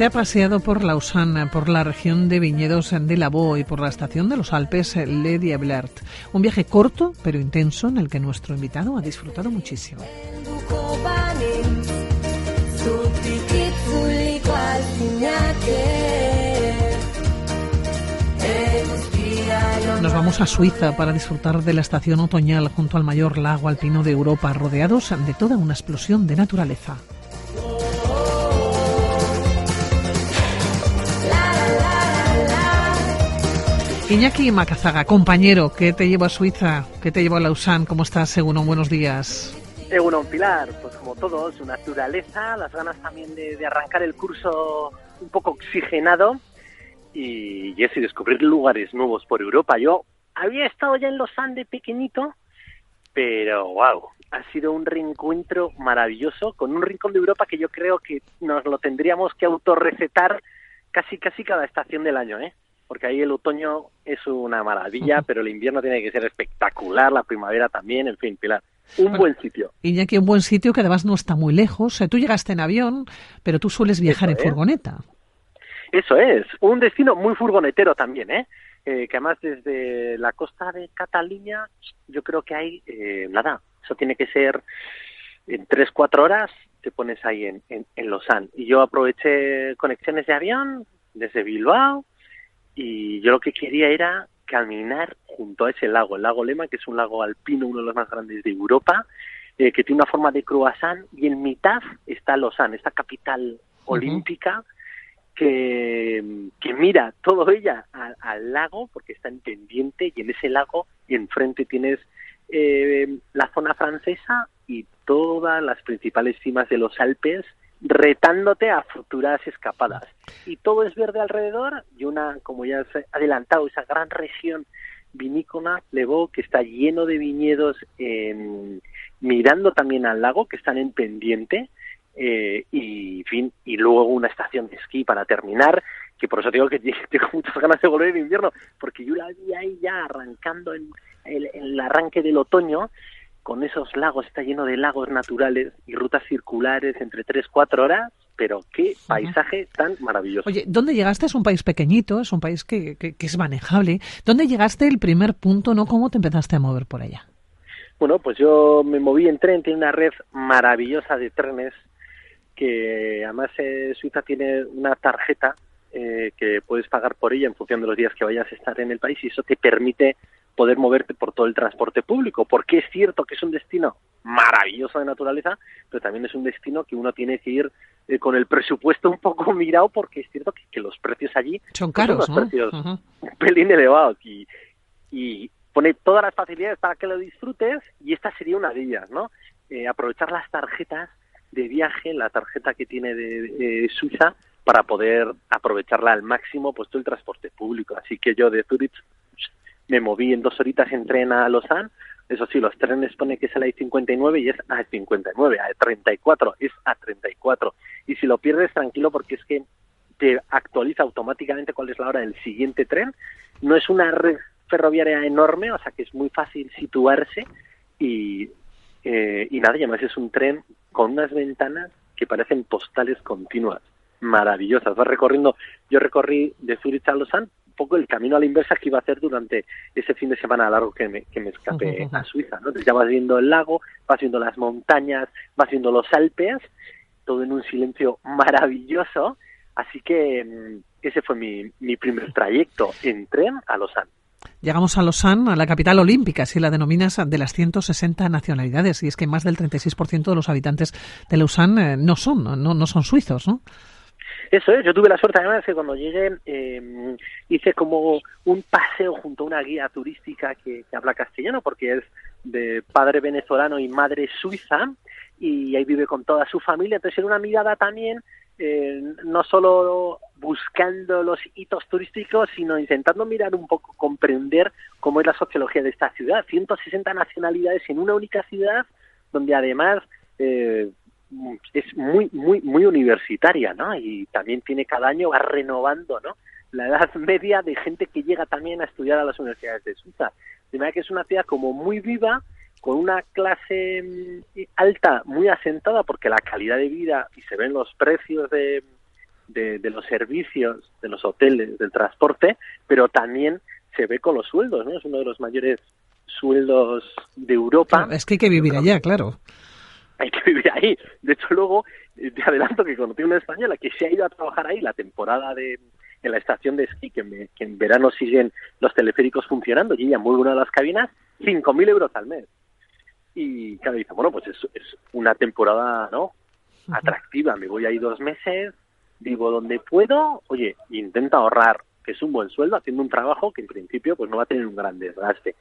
Se ha paseado por Lausanne, por la región de viñedos de Lavaux y por la estación de los Alpes Le Diablert. Un viaje corto pero intenso en el que nuestro invitado ha disfrutado muchísimo. Nos vamos a Suiza para disfrutar de la estación otoñal junto al mayor lago alpino de Europa, rodeados de toda una explosión de naturaleza. Iñaki Macazaga, compañero, ¿qué te lleva a Suiza? ¿Qué te lleva a Lausanne? ¿Cómo estás, según Buenos días. Según Pilar, pues como todos, su naturaleza, las ganas también de, arrancar el curso un poco oxigenado y, y y descubrir lugares nuevos por Europa. Yo había estado ya en Lausanne de pequeñito, pero wow, ha sido un reencuentro maravilloso con un rincón de Europa que yo creo que nos lo tendríamos que autorrecetar casi casi cada estación del año, ¿eh? Porque ahí el otoño es una maravilla, pero el invierno tiene que ser espectacular, la primavera también, en fin, Pilar. Un buen sitio. Y ya que un buen sitio que además no está muy lejos. Tú llegaste en avión, pero tú sueles viajar en furgoneta. Eso es, un destino muy furgonetero también, ¿eh? ¿eh? que además desde la costa de Cataluña yo creo que hay, eh, nada, eso tiene que ser en tres, cuatro horas te pones ahí en, en, en Lausanne. Y yo aproveché conexiones de avión desde Bilbao, y yo lo que quería era caminar junto a ese lago, el lago Lema, que es un lago alpino, uno de los más grandes de Europa, eh, que tiene una forma de croissant y en mitad está Lausanne, esta capital olímpica que, que, mira todo ella al, lago porque está en pendiente y en ese lago y enfrente tienes eh, la zona francesa y todas las principales cimas de los Alpes retándote a futuras escapadas. Y todo es verde alrededor y una, como ya he adelantado, esa gran región vinícola, Levo, que está lleno de viñedos mirando también al lago, que están en pendiente, eh, y, fin, y luego una estación de esquí para terminar, que por eso digo que tengo muchas ganas de volver en invierno, porque yo la vi ahí ya arrancando en el arranque del otoño, con esos lagos, está lleno de lagos naturales y rutas circulares entre 3, 4 horas, pero qué paisaje tan maravilloso. Oye, ¿dónde llegaste? Es un país pequeñito, es un país que, que, es manejable. ¿Dónde llegaste el primer punto, no? ¿Cómo te empezaste a mover por allá? Bueno, pues yo me moví en tren, tiene una red maravillosa de trenes que además eh, Suiza tiene una tarjeta eh, que puedes pagar por ella en función de los días que vayas a estar en el país y eso te permite poder moverte por todo el transporte público, porque es cierto que es un destino maravilloso de naturaleza, pero también es un destino que uno tiene que ir eh, con el presupuesto un poco mirado, porque es cierto que, los precios allí son caros, son precios un pelín elevados y, y pone todas las facilidades para que lo disfrutes y esta sería una de ellas, ¿no? Eh, aprovechar las tarjetas de viaje, la tarjeta que tiene de, Suiza, para poder aprovecharla al máximo, pues todo el transporte público. Así que yo de Zurich me moví en dos horitas en tren a Lausanne. Eso sí, los trenes pone que es a la I-59 y es a 59, a 34, es a 34. Y si lo pierdes, tranquilo, porque es que te actualiza automáticamente cuál es la hora del siguiente tren. No es una red ferroviaria enorme, o sea que es muy fácil situarse y, eh, y nada, y además es un tren con unas ventanas que parecen postales continuas, maravillosas. Vas recorriendo, yo recorrí de Zurich a Lausanne poco el camino a la inversa que iba a hacer durante ese fin de semana largo que me, que me escapé a Suiza, ¿no? Entonces ya vas viendo el lago, vas viendo las montañas, vas viendo los Alpes, todo en un silencio maravilloso, así que mm, ese fue mi, mi primer trayecto en tren a Lausanne. Llegamos a Lausanne, a la capital olímpica, si la denominas, de las 160 nacionalidades. Y es que más del 36% de los habitantes de Lausanne eh, no son, no, no son suizos, ¿no? Eso es, yo tuve la suerte además que cuando llegué eh, hice como un paseo junto a una guía turística que, habla castellano porque es de padre venezolano y madre suiza y ahí vive con toda su familia, entonces era una mirada también eh, no solo buscando los hitos turísticos, sino intentando mirar un poco, comprender cómo es la sociología de esta ciudad. 160 nacionalidades en una única ciudad, donde además eh, es muy, muy, muy universitaria, ¿no? Y también tiene cada año, va renovando, ¿no? La edad media de gente que llega también a estudiar a las universidades de Suiza. De manera que es una ciudad como muy viva, con una clase mm, alta muy asentada, porque la calidad de vida, y se ven los precios de, de, de, los servicios, de los hoteles, del transporte, pero también se ve con los sueldos, ¿no? Es uno de los mayores sueldos de Europa. es que hay que vivir allá, claro. Hay que vivir ahí. De hecho, luego eh, te adelanto que conocí una española que se ha ido a trabajar ahí la temporada de en la estación de esquí, que, que en verano siguen los teleféricos funcionando, y ella mueve una de las cabinas, 5.000 euros al mes. Y claro, dice, bueno, pues es, es una temporada, ¿no? Atractiva, me voy ahí dos meses, vivo donde puedo, oye, intenta ahorrar, que es un buen sueldo, haciendo un trabajo que en principio pues no va a tener un gran desgaste.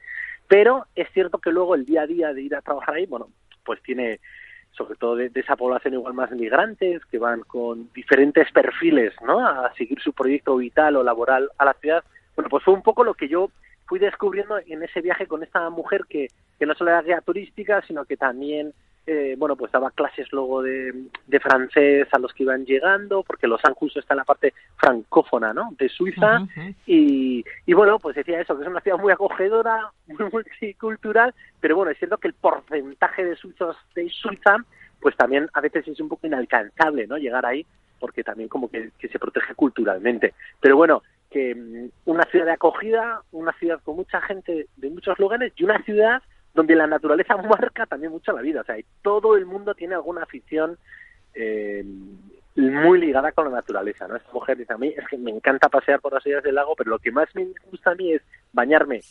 Pero es cierto que luego el día a día de ir a trabajar ahí, bueno, pues tiene sobre todo de, esa población igual más migrantes que van con diferentes perfiles, ¿no? A seguir su proyecto vital o laboral a la ciudad. Bueno, pues fue un poco lo que yo fui descubriendo en ese viaje con esta mujer que, que no solo era guía turística, sino que también eh, bueno, pues daba clases luego de, de, francés a los que iban llegando, porque Los Ángeles está en la parte francófona, ¿no? De Suiza, y, y bueno, pues decía eso, que es una ciudad muy acogedora, muy multicultural, pero bueno, es cierto que el porcentaje de suizos de Suiza, pues también a veces es un poco inalcanzable, ¿no? Llegar ahí, porque también como que, que se protege culturalmente. Pero bueno, que mm, una ciudad de acogida, una ciudad con mucha gente de muchos lugares y una ciudad donde la naturaleza marca también mucho la vida. O sea, todo el mundo tiene alguna afición eh, muy ligada con la naturaleza, ¿no? Esta mujer dice a mí, es que me encanta pasear por las orillas del lago, pero lo que más me gusta a mí es bañarme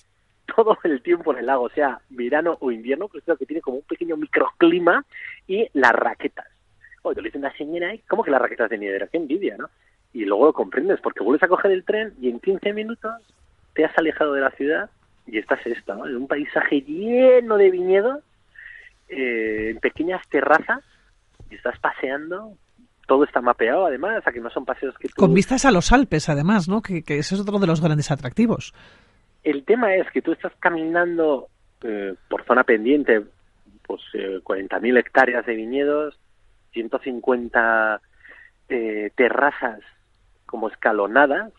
todo el tiempo en el lago, sea verano o invierno, pues creo que tiene como un pequeño microclima y las raquetas. Oye, te lo dice una señora, ¿cómo que las raquetas de nieve? Qué envidia, ¿no? Y luego lo comprendes, porque vuelves a coger el tren y en 15 minutos te has alejado de la ciudad y esta es esta, ¿no? un paisaje lleno de viñedos, eh, en pequeñas terrazas, y estás paseando, todo está mapeado además, a que no son paseos que Con vistas a los Alpes además, ¿no? Que, ese es otro de los grandes atractivos. El tema es que tú estás caminando eh, por zona pendiente, pues eh, 40.000 hectáreas de viñedos, 150 eh, terrazas como escalonadas,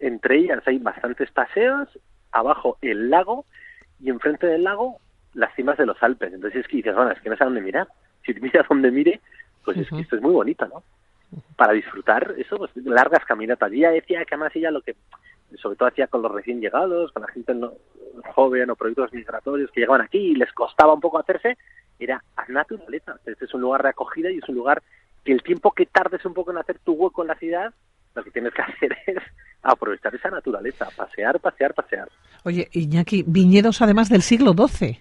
entre ellas hay bastantes paseos abajo el lago y enfrente del lago las cimas de los Alpes. Entonces es que dices, bueno, es que no sé a dónde mirar. Si te miras donde mire, pues es que esto es muy bonito, ¿no? Para disfrutar eso, pues largas caminatas. Y ella decía que además ella lo que sobre todo hacía con los recién llegados, con la gente joven o proyectos migratorios que llegaban aquí y les costaba un poco hacerse, era a naturaleza. Este es un lugar de acogida y es un lugar que el tiempo que tardes un poco en hacer tu hueco en la ciudad, lo que tienes que hacer es aprovechar esa naturaleza, pasear, pasear, pasear. Oye, Iñaki, viñedos además del siglo XII.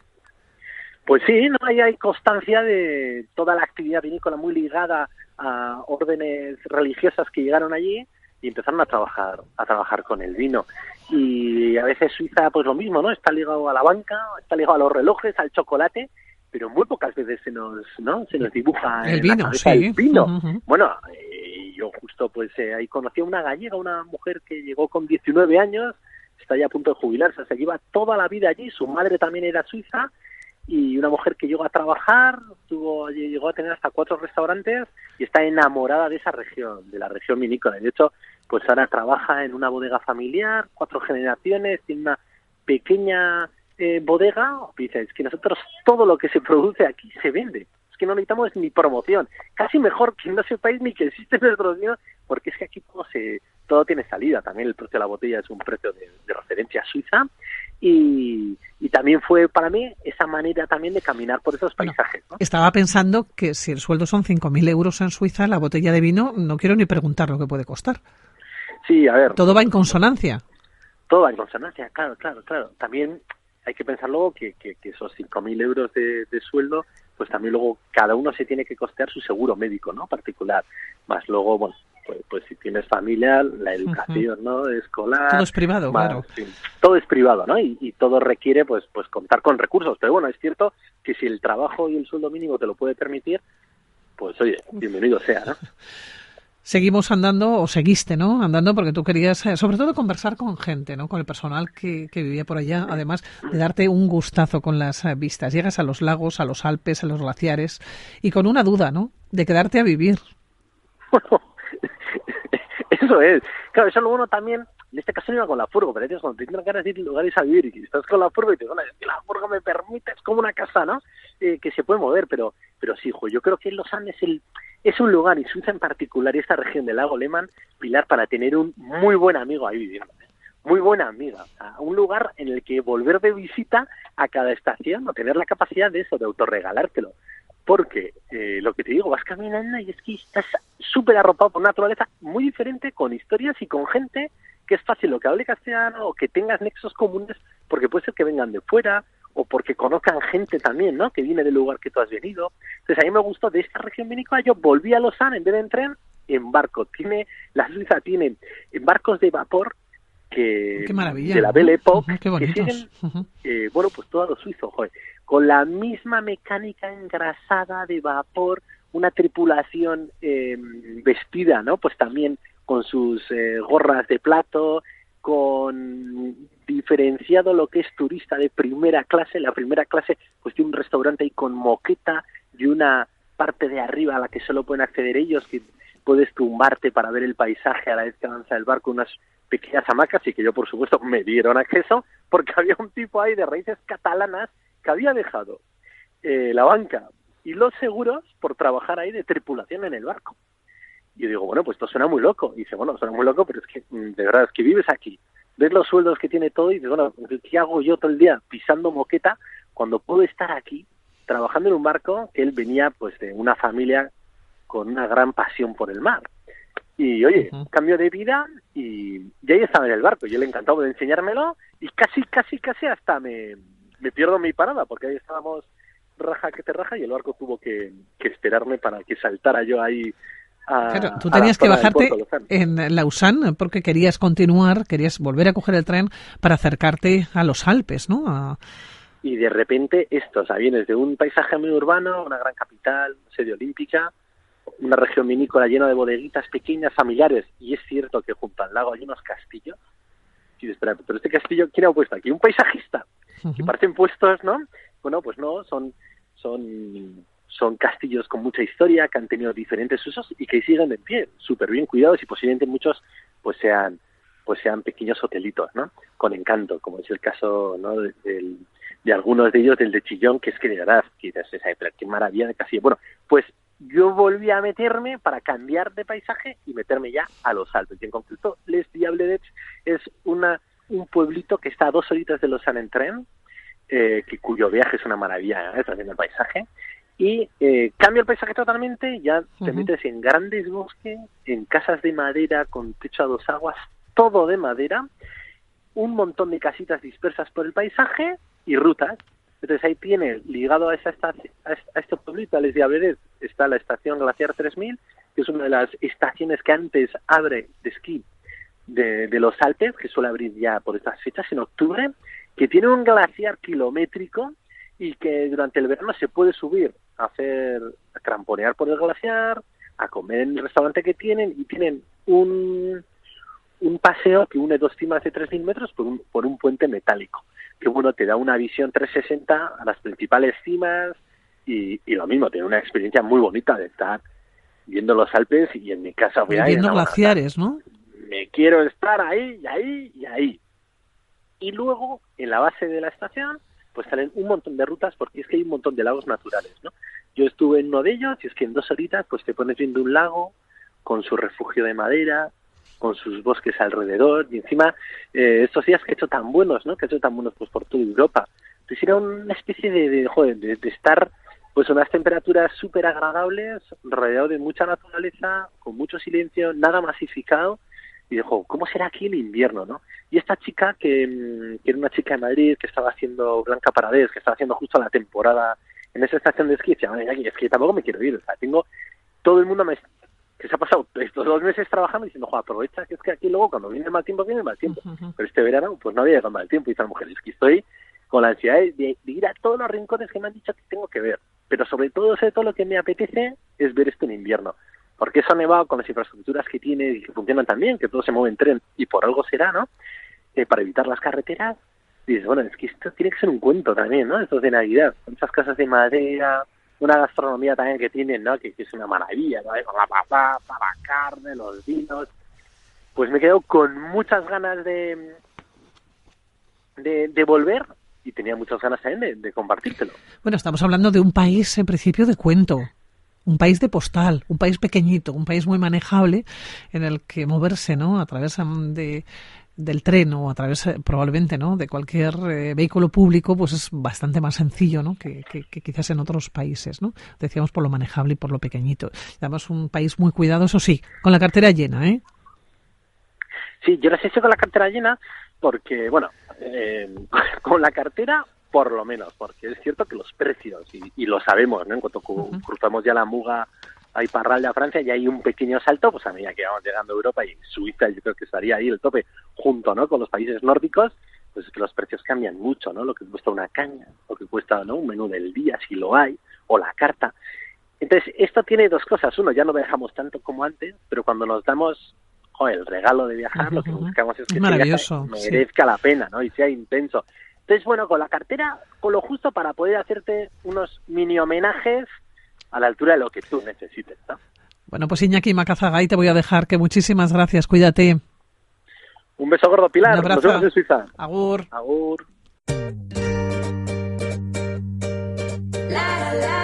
Pues sí, no hay, hay constancia de toda la actividad vinícola muy ligada a órdenes religiosas que llegaron allí y empezaron a trabajar a trabajar con el vino y a veces Suiza pues lo mismo no está ligado a la banca está ligado a los relojes al chocolate pero muy pocas veces se nos no se nos dibuja el vino sí. el vino bueno yo justo pues eh, ahí conocí a una gallega, una mujer que llegó con 19 años, está ya a punto de jubilarse, se lleva toda la vida allí, su madre también era suiza y una mujer que llegó a trabajar, tuvo, llegó a tener hasta cuatro restaurantes y está enamorada de esa región, de la región vinícola. De hecho, pues ahora trabaja en una bodega familiar, cuatro generaciones, tiene una pequeña eh, bodega. Dice, es que nosotros todo lo que se produce aquí se vende que no necesitamos ni promoción. Casi mejor que no sepáis ni que existe nuestro vino, porque es que aquí todo, se, todo tiene salida. También el precio de la botella es un precio de, referencia suiza. Y, también fue para mí esa manera también de caminar por esos paisajes. Estaba pensando que si el sueldo son 5.000 euros en Suiza, la botella de vino, no quiero ni preguntar lo que puede costar. Sí, a ver. Todo va en consonancia. Todo va en consonancia, claro, claro, claro. También hay que pensar luego que, que, que esos 5.000 euros de, de, sueldo pues también luego cada uno se tiene que costear su seguro médico, ¿no? Particular. Más luego, bueno, pues, pues si tienes familia, la educación, ¿no? Escolar. Todo es privado, claro. todo es privado, ¿no? Y, y, todo requiere, pues, pues contar con recursos. Pero bueno, es cierto que si el trabajo y el sueldo mínimo te lo puede permitir, pues oye, bienvenido sea, ¿no? seguimos andando, o seguiste, ¿no? Andando porque tú querías, eh, sobre todo, conversar con gente, ¿no? Con el personal que, vivía por allá, además de darte un gustazo con las eh, vistas. Llegas a los lagos, a los Alpes, a los glaciares, y con una duda, ¿no? De quedarte a vivir. eso es. Claro, eso lo bueno también, en este caso no iba con la furgo, pero cuando te tienes ganas de ir lugares a vivir y estás con la furgo y te dices, la furgo me permite, es como una casa, ¿no? Eh, que se puede mover, pero, pero sí, hijo, yo creo que los Andes el es un lugar, y Suiza en particular, y esta región del lago Lehmann, Pilar, para tener un muy buen amigo ahí viviendo. Muy buena amiga. un lugar en el que volver de visita a cada estación o tener la capacidad de eso, de autorregalártelo. Porque eh, lo que te digo, vas caminando y es que estás súper arropado por una naturaleza muy diferente, con historias y con gente que es fácil lo que hable castellano o que tengas nexos comunes, porque puede ser que vengan de fuera o porque conozcan gente también, ¿no? Que viene del lugar que tú has venido. Entonces a mí me gustó de esta región vinícola, yo volví a Lausanne en vez de en tren, en barco. Tiene, la Suiza tiene barcos de vapor que Qué de la Belle Époque que siguen, eh, bueno, pues todos los suizos, joder, con la misma mecánica engrasada de vapor, una tripulación eh, vestida, ¿no? Pues también con sus eh, gorras de plato, con diferenciado lo que es turista de primera clase. La primera clase pues tiene un restaurante ahí con moqueta y una parte de arriba a la que solo pueden acceder ellos, que puedes tumbarte para ver el paisaje a la vez que avanza el barco, unas pequeñas hamacas y que yo por supuesto me dieron acceso porque había un tipo ahí de raíces catalanas que había dejado eh, la banca y los seguros por trabajar ahí de tripulación en el barco. Y yo digo, bueno, pues esto suena muy loco. Y dice, bueno, suena muy loco, pero es que, mm, de verdad, es que vives aquí, ves los sueldos que tiene todo y dices, bueno, ¿qué hago yo todo el día pisando moqueta cuando puedo estar aquí trabajando en un barco que él venía pues de una familia con una gran pasión por el mar? Y oye, cambio de vida y, y, ahí estaba en el barco. Yo le encantaba de enseñármelo y casi, casi, casi hasta me, me pierdo mi parada porque ahí estábamos raja que te raja y el barco tuvo que, que esperarme para que saltara yo ahí claro, tú tenías que bajarte en Lausanne porque querías continuar, querías volver a coger el tren para acercarte a los Alpes, ¿no? Y de repente esto, o sea, vienes de un paisaje muy urbano, una gran capital, sede olímpica, una región vinícola llena de bodeguitas pequeñas, familiares, y es cierto que junto al lago hay unos castillos. Y espera, pero este castillo, ¿quién ha puesto aquí? Un paisajista. Que parecen puestos, ¿no? Bueno, pues no, son, son son castillos con mucha historia que han tenido diferentes usos y que siguen en pie, súper bien cuidados y posiblemente muchos pues sean pues sean pequeños hotelitos, ¿no? Con encanto, como es el caso, ¿no? De, de, algunos de ellos, del de Chillón, que es que de verdad, quizás qué maravilla de castillo. Bueno, pues yo volví a meterme para cambiar de paisaje y meterme ya a los Alpes. Y en concreto, Les Diablerets es una, un pueblito que está a dos horitas de Lausanne en tren, eh, que, cuyo viaje es una maravilla, ¿eh? también el paisaje, y eh, cambia el paisaje totalmente, ya te metes en grandes bosques, en casas de madera con techo a dos aguas, todo de madera, un montón de casitas dispersas por el paisaje y rutas. Entonces ahí tiene, ligado a, esa estación, a este pueblito, a Les Diablerets, está la estación Glaciar 3000, que es una de las estaciones que antes abre de esquí de, de los Alpes, que suele abrir ya por estas fechas, en octubre, que tiene un glaciar kilométrico y que durante el verano se puede subir a hacer a cramponear por el glaciar, a comer en el restaurante que tienen y tienen un, un paseo que une dos cimas de 3.000 metros por un, por un puente metálico, que bueno, te da una visión 360 a las principales cimas y, y lo mismo, tiene una experiencia muy bonita de estar viendo los Alpes y en mi casa voy a Viendo glaciares, ¿no? Me quiero estar ahí y ahí y ahí. Y luego, en la base de la estación, pues salen un montón de rutas porque es que hay un montón de lagos naturales, ¿no? Yo estuve en uno de ellos y es que en dos horitas pues te pones viendo un lago con su refugio de madera, con sus bosques alrededor y encima eh, estos días que he hecho tan buenos, ¿no? Que he hecho tan buenos pues por toda Europa. Entonces era una especie de, de, joder, de, de estar pues unas temperaturas súper agradables, rodeado de mucha naturaleza, con mucho silencio, nada masificado y dijo, ¿cómo será aquí el invierno, no? Y esta chica, que, mm, que era una chica de Madrid, que estaba haciendo Blanca Paradés, que estaba haciendo justo la temporada en esa estación de esquí, decía, es que tampoco me quiero ir, o sea, tengo, todo el mundo me, que se ha pasado estos dos meses trabajando diciendo, aprovecha que es que aquí luego cuando viene el mal tiempo, viene el mal tiempo. Pero este verano, pues no había llegado mal tiempo, y esta mujer, es que estoy con la ansiedad de, de, ir a todos los rincones que me han dicho que tengo que ver. Pero sobre todo, sobre todo lo que me apetece es ver esto en invierno porque eso ha nevado con las infraestructuras que tiene y que funcionan también, que todo se mueve en tren y por algo será, ¿no? Eh, para evitar las carreteras. Y dices, bueno, es que esto tiene que ser un cuento también, ¿no? Esto es de Navidad, con esas casas de madera, una gastronomía también que tienen, ¿no? Que, es una maravilla, ¿no? Con la patata, la carne, los vinos. Pues me quedo con muchas ganas de, de, de volver y tenía muchas ganas también de, de compartírtelo. Bueno, estamos hablando de un país en principio de cuento un país de postal, un país pequeñito, un país muy manejable en el que moverse, ¿no? A través de del tren o a través eh, probablemente no de cualquier eh, vehículo público pues es bastante más sencillo no que, quizás en otros países no decíamos por lo manejable y por lo pequeñito. Además un país muy cuidado eso sí con la cartera llena eh sí yo las he hecho con la cartera llena porque bueno eh, con la cartera por lo menos porque es cierto que los precios y, lo sabemos no en cuanto cruzamos ya la muga hay Parral a Francia y hay un pequeño salto, pues a medida que vamos llegando a Europa y Suiza yo creo que estaría ahí el tope junto ¿no? con los países nórdicos, pues es que los precios cambian mucho, ¿no? Lo que cuesta una caña, lo que cuesta ¿no? un menú del día, si lo hay, o la carta. Entonces, esto tiene dos cosas. Uno, ya no viajamos tanto como antes, pero cuando nos damos el regalo de viajar, lo que buscamos es que merezca la pena, ¿no? Y sea intenso. Entonces, bueno, con la cartera, con lo justo para poder hacerte unos mini homenajes a la altura de lo que tú necesites. ¿no? Bueno, pues Iñaki Macazagay, te voy a dejar que muchísimas gracias, cuídate. Un beso gordo, Pilar. Un abrazo. Nos Suiza. Agur. Agur. La, la.